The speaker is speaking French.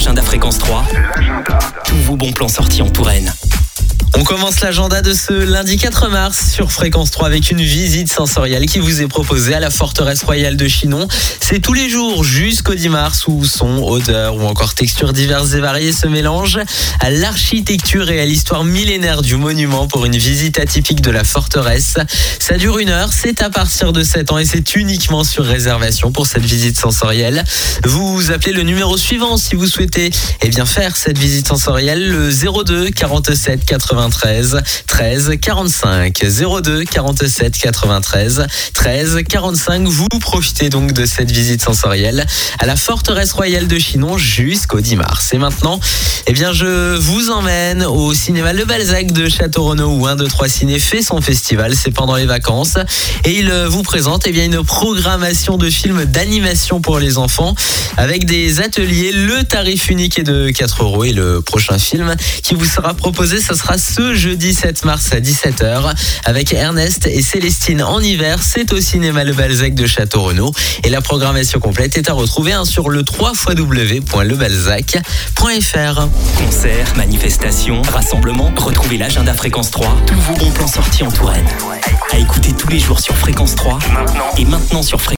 l'agenda Fréquence 3. Tous vos bons plans sortis en Touraine. On commence l'agenda de ce lundi 4 mars sur Fréquence 3 avec une visite sensorielle qui vous est proposée à la forteresse royale de Chinon. C'est tous les jours jusqu'au 10 mars où son, odeur ou encore textures diverses et variées se mélangent à l'architecture et à l'histoire millénaire du monument pour une visite atypique de la forteresse. Ça dure une heure, c'est à partir de 7 ans et c'est uniquement sur réservation pour cette visite sensorielle. Vous appelez le numéro suivant si vous souhaitez eh bien, faire cette visite sensorielle, le 02 47 93 13 45 02 47 93 13 45. Vous profitez donc de cette visite sensorielle à la forteresse royale de Chinon jusqu'au 10 mars. Et maintenant, eh bien, je vous emmène au cinéma Le Balzac de Château-Renaud où 1, 2, 3 Ciné fait son festival. C'est pendant les vacances. Et il vous présente eh bien, une programmation de films d'animation pour les enfants avec des ateliers. Le tarif unique est de 4 euros et le prochain film qui vous sera proposé, ce sera ce jeudi 7 mars à 17h avec Ernest et Célestine en hiver. C'est au cinéma Le Balzac de Château-Renaud. Et la programmation complète est à retrouver hein, sur le www.lebalzac.fr. Concerts, manifestations, rassemblements. Retrouvez l'agenda Fréquence 3. Tous vos bons plans sortis en Touraine. À écouter tous les jours sur Fréquence 3. Et maintenant sur Fréquence